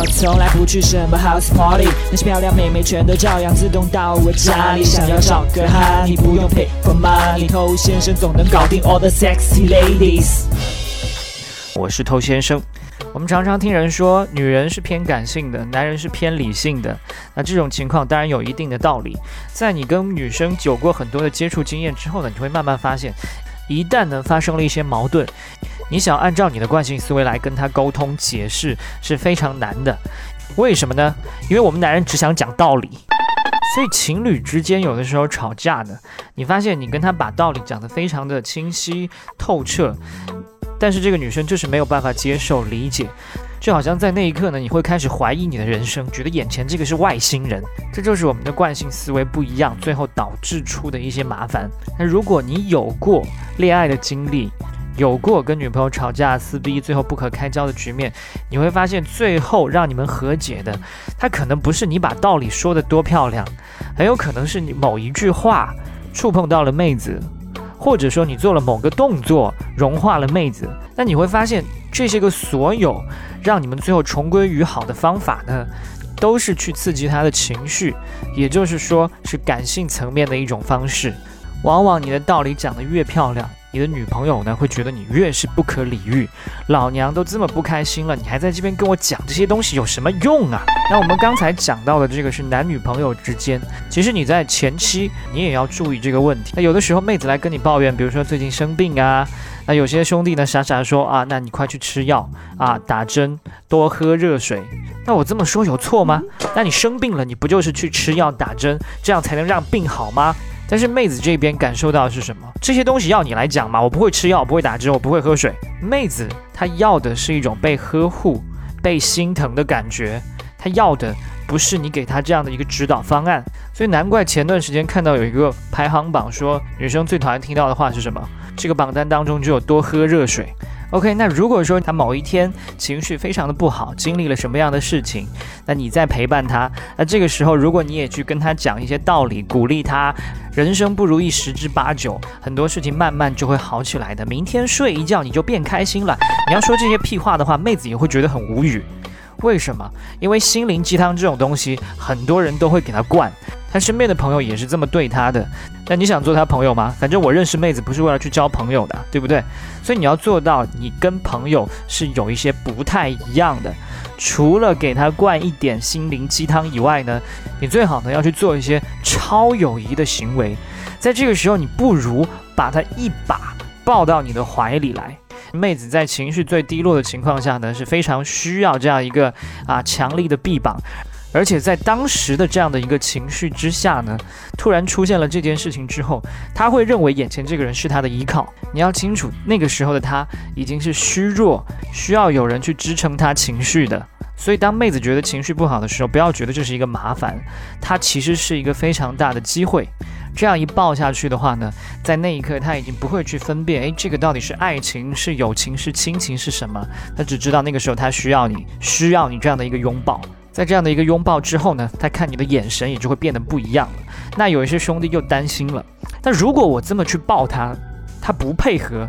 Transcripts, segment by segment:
我从来不去什么 house party，那些漂亮妹妹全都照样自动到我家里。想要找个哈，你不用 pay for money，偷先生总能搞定 all the sexy ladies。我是偷先生。我们常常听人说，女人是偏感性的，男人是偏理性的。那这种情况当然有一定的道理。在你跟女生有过很多的接触经验之后呢，你会慢慢发现，一旦呢发生了一些矛盾，你想按照你的惯性思维来跟他沟通解释是非常难的。为什么呢？因为我们男人只想讲道理。所以情侣之间有的时候吵架呢，你发现你跟他把道理讲得非常的清晰透彻。但是这个女生就是没有办法接受理解，就好像在那一刻呢，你会开始怀疑你的人生，觉得眼前这个是外星人。这就是我们的惯性思维不一样，最后导致出的一些麻烦。那如果你有过恋爱的经历，有过跟女朋友吵架撕逼，最后不可开交的局面，你会发现最后让你们和解的，它可能不是你把道理说得多漂亮，很有可能是你某一句话触碰到了妹子。或者说你做了某个动作融化了妹子，那你会发现这些个所有让你们最后重归于好的方法呢，都是去刺激她的情绪，也就是说是感性层面的一种方式。往往你的道理讲得越漂亮。你的女朋友呢，会觉得你越是不可理喻，老娘都这么不开心了，你还在这边跟我讲这些东西有什么用啊？那我们刚才讲到的这个是男女朋友之间，其实你在前期你也要注意这个问题。那有的时候妹子来跟你抱怨，比如说最近生病啊，那有些兄弟呢傻傻说啊，那你快去吃药啊，打针，多喝热水。那我这么说有错吗？那你生病了，你不就是去吃药打针，这样才能让病好吗？但是妹子这边感受到的是什么？这些东西要你来讲吗？我不会吃药，不会打针，我不会喝水。妹子她要的是一种被呵护、被心疼的感觉，她要的不是你给她这样的一个指导方案。所以难怪前段时间看到有一个排行榜说，女生最讨厌听到的话是什么？这个榜单当中就有多喝热水。OK，那如果说他某一天情绪非常的不好，经历了什么样的事情，那你在陪伴他，那这个时候如果你也去跟他讲一些道理，鼓励他，人生不如意十之八九，很多事情慢慢就会好起来的。明天睡一觉你就变开心了。你要说这些屁话的话，妹子也会觉得很无语。为什么？因为心灵鸡汤这种东西，很多人都会给他灌。他身边的朋友也是这么对他的，那你想做他朋友吗？反正我认识妹子不是为了去交朋友的，对不对？所以你要做到，你跟朋友是有一些不太一样的。除了给他灌一点心灵鸡汤以外呢，你最好呢要去做一些超友谊的行为。在这个时候，你不如把他一把抱到你的怀里来。妹子在情绪最低落的情况下呢，是非常需要这样一个啊强力的臂膀。而且在当时的这样的一个情绪之下呢，突然出现了这件事情之后，他会认为眼前这个人是他的依靠。你要清楚，那个时候的他已经是虚弱，需要有人去支撑他情绪的。所以，当妹子觉得情绪不好的时候，不要觉得这是一个麻烦，它其实是一个非常大的机会。这样一抱下去的话呢，在那一刻他已经不会去分辨，诶，这个到底是爱情、是友情、是亲情是什么？他只知道那个时候他需要你，需要你这样的一个拥抱。在这样的一个拥抱之后呢，他看你的眼神也就会变得不一样了。那有一些兄弟又担心了，那如果我这么去抱他，他不配合，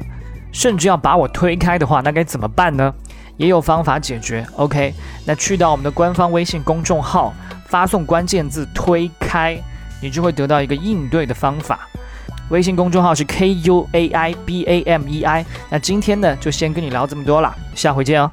甚至要把我推开的话，那该怎么办呢？也有方法解决。OK，那去到我们的官方微信公众号，发送关键字“推开”，你就会得到一个应对的方法。微信公众号是 K U A I B A M E I。那今天呢，就先跟你聊这么多了，下回见哦。